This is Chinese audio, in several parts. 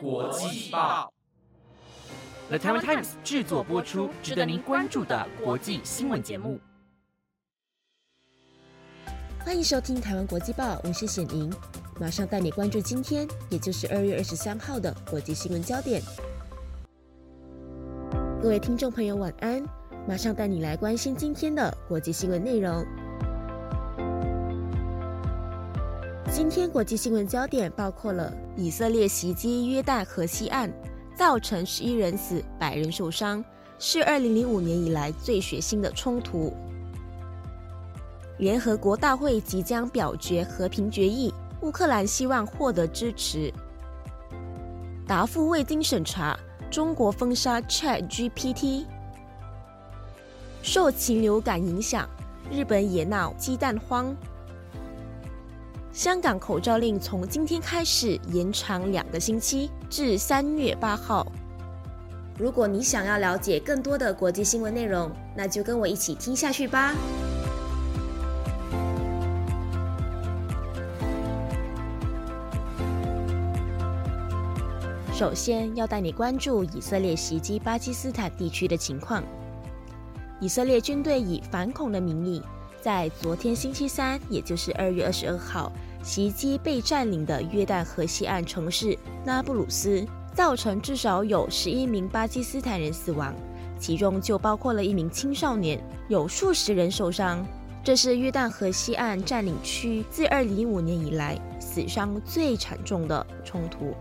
国际报，The Taiwan Times 制作播出，值得您关注的国际新闻节目。欢迎收听台湾国际报，我是显莹，马上带你关注今天，也就是二月二十三号的国际新闻焦点。各位听众朋友，晚安！马上带你来关心今天的国际新闻内容。今天国际新闻焦点包括了以色列袭击约旦河西岸，造成十一人死、百人受伤，是二零零五年以来最血腥的冲突。联合国大会即将表决和平决议，乌克兰希望获得支持。答复未经审查，中国封杀 Chat GPT。受禽流感影响，日本也闹鸡蛋荒。香港口罩令从今天开始延长两个星期，至三月八号。如果你想要了解更多的国际新闻内容，那就跟我一起听下去吧。首先要带你关注以色列袭击巴基斯坦地区的情况。以色列军队以反恐的名义，在昨天星期三，也就是二月二十二号。袭击被占领的约旦河西岸城市那布鲁斯，造成至少有十一名巴基斯坦人死亡，其中就包括了一名青少年，有数十人受伤。这是约旦河西岸占领区自二零零五年以来死伤最惨重的冲突。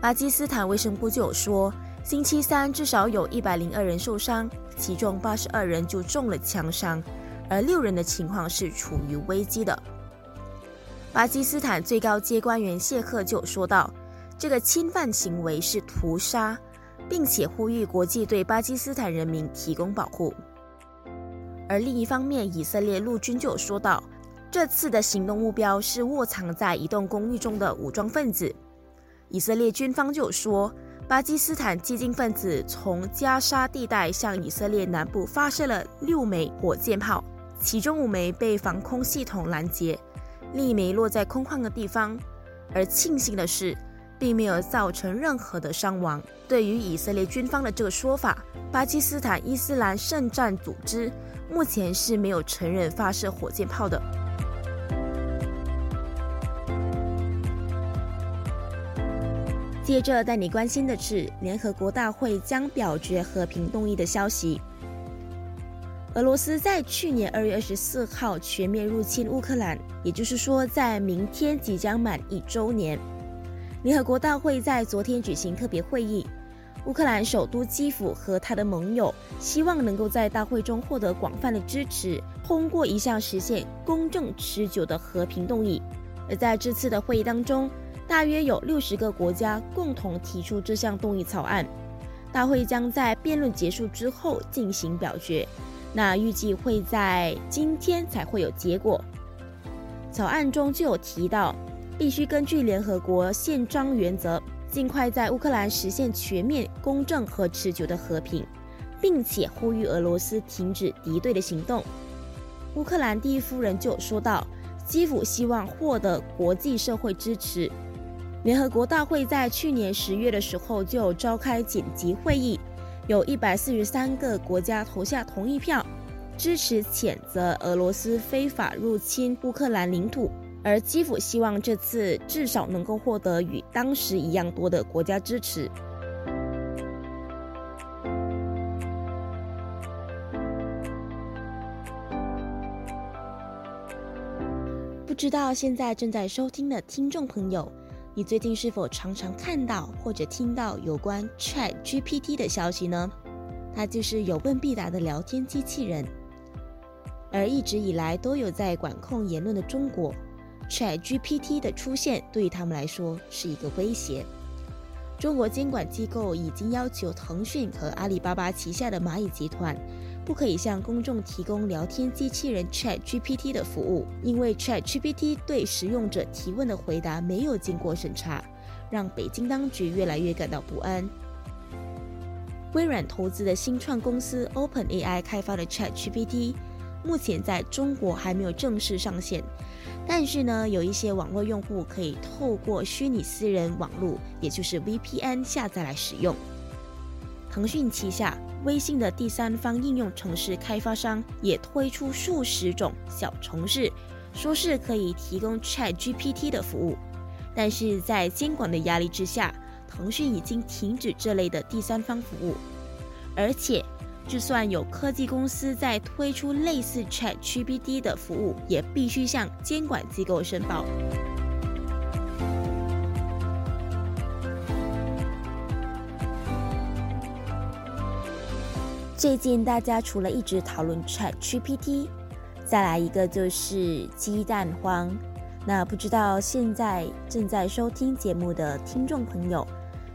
巴基斯坦卫生部就有说，星期三至少有一百零二人受伤，其中八十二人就中了枪伤，而六人的情况是处于危机的。巴基斯坦最高阶官员谢赫就说道：“这个侵犯行为是屠杀，并且呼吁国际对巴基斯坦人民提供保护。”而另一方面，以色列陆军就说道：“这次的行动目标是卧藏在一栋公寓中的武装分子。”以色列军方就说，巴基斯坦激进分子从加沙地带向以色列南部发射了六枚火箭炮，其中五枚被防空系统拦截。另一枚落在空旷的地方，而庆幸的是，并没有造成任何的伤亡。对于以色列军方的这个说法，巴基斯坦伊斯兰圣战组织目前是没有承认发射火箭炮的。接着带你关心的是，联合国大会将表决和平动议的消息。俄罗斯在去年二月二十四号全面入侵乌克兰，也就是说，在明天即将满一周年。联合国大会在昨天举行特别会议，乌克兰首都基辅和他的盟友希望能够在大会中获得广泛的支持，通过一项实现公正持久的和平动议。而在这次的会议当中，大约有六十个国家共同提出这项动议草案。大会将在辩论结束之后进行表决。那预计会在今天才会有结果。草案中就有提到，必须根据联合国宪章原则，尽快在乌克兰实现全面、公正和持久的和平，并且呼吁俄罗斯停止敌对的行动。乌克兰第一夫人就说到，基辅希望获得国际社会支持。联合国大会在去年十月的时候就召开紧急会议。有一百四十三个国家投下同意票，支持谴责俄罗斯非法入侵乌克兰领土，而基辅希望这次至少能够获得与当时一样多的国家支持。不知道现在正在收听的听众朋友。你最近是否常常看到或者听到有关 Chat GPT 的消息呢？它就是有问必答的聊天机器人。而一直以来都有在管控言论的中国，Chat GPT 的出现对于他们来说是一个威胁。中国监管机构已经要求腾讯和阿里巴巴旗下的蚂蚁集团。不可以向公众提供聊天机器人 Chat GPT 的服务，因为 Chat GPT 对使用者提问的回答没有经过审查，让北京当局越来越感到不安。微软投资的新创公司 OpenAI 开发的 Chat GPT，目前在中国还没有正式上线。但是呢，有一些网络用户可以透过虚拟私人网络，也就是 VPN 下载来使用。腾讯旗下微信的第三方应用程式开发商也推出数十种小程式，说是可以提供 ChatGPT 的服务。但是在监管的压力之下，腾讯已经停止这类的第三方服务，而且。就算有科技公司在推出类似 ChatGPT 的服务，也必须向监管机构申报。最近大家除了一直讨论 ChatGPT，再来一个就是鸡蛋荒。那不知道现在正在收听节目的听众朋友。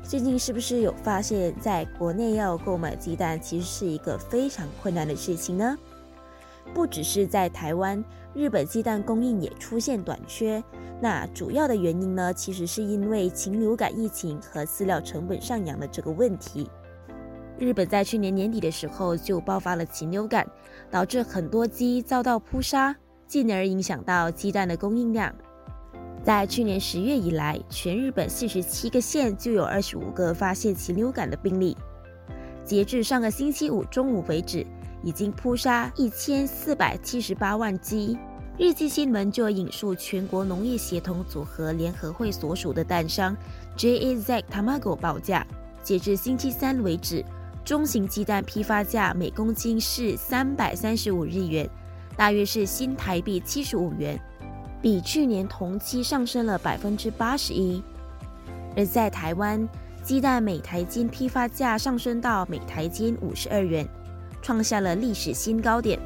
最近是不是有发现，在国内要购买鸡蛋，其实是一个非常困难的事情呢？不只是在台湾，日本鸡蛋供应也出现短缺。那主要的原因呢，其实是因为禽流感疫情和饲料成本上扬的这个问题。日本在去年年底的时候就爆发了禽流感，导致很多鸡遭到扑杀，进而影响到鸡蛋的供应量。在去年十月以来，全日本四十七个县就有二十五个发现禽流感的病例。截至上个星期五中午为止，已经扑杀一千四百七十八万鸡。日记新闻就引述全国农业协同组合联合会所属的蛋商 JAZ Tamago 报价，截至星期三为止，中型鸡蛋批发价每公斤是三百三十五日元，大约是新台币七十五元。比去年同期上升了百分之八十一，而在台湾，鸡蛋每台斤批发价上升到每台斤五十二元，创下了历史新高点。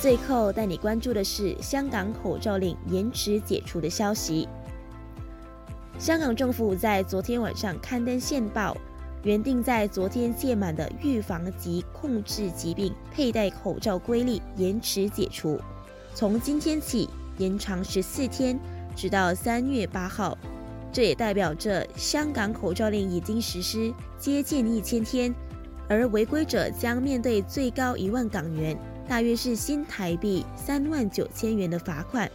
最后带你关注的是香港口罩令延迟解除的消息。香港政府在昨天晚上刊登线报。原定在昨天届满的预防及控制疾病佩戴口罩规例延迟解除，从今天起延长十四天，直到三月八号。这也代表着香港口罩令已经实施接近一千天，而违规者将面对最高一万港元，大约是新台币三万九千元的罚款。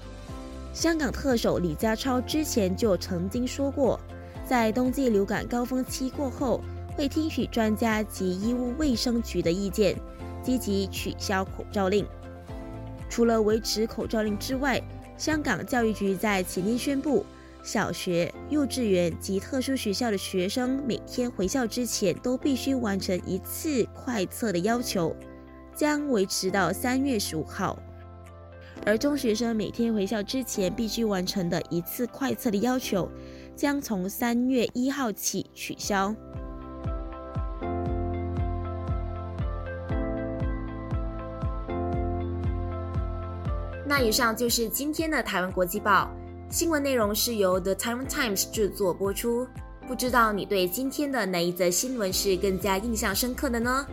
香港特首李家超之前就曾经说过，在冬季流感高峰期过后。会听取专家及医务卫生局的意见，积极取消口罩令。除了维持口罩令之外，香港教育局在前天宣布，小学、幼稚园及特殊学校的学生每天回校之前都必须完成一次快测的要求，将维持到三月十五号。而中学生每天回校之前必须完成的一次快测的要求，将从三月一号起取消。那以上就是今天的台湾国际报新闻内容，是由 The Taiwan Times 制作播出。不知道你对今天的哪一则新闻是更加印象深刻的呢？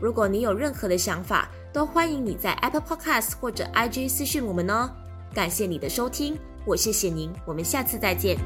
如果你有任何的想法，都欢迎你在 Apple Podcast 或者 IG 私讯我们哦。感谢你的收听，我是谢宁，我们下次再见。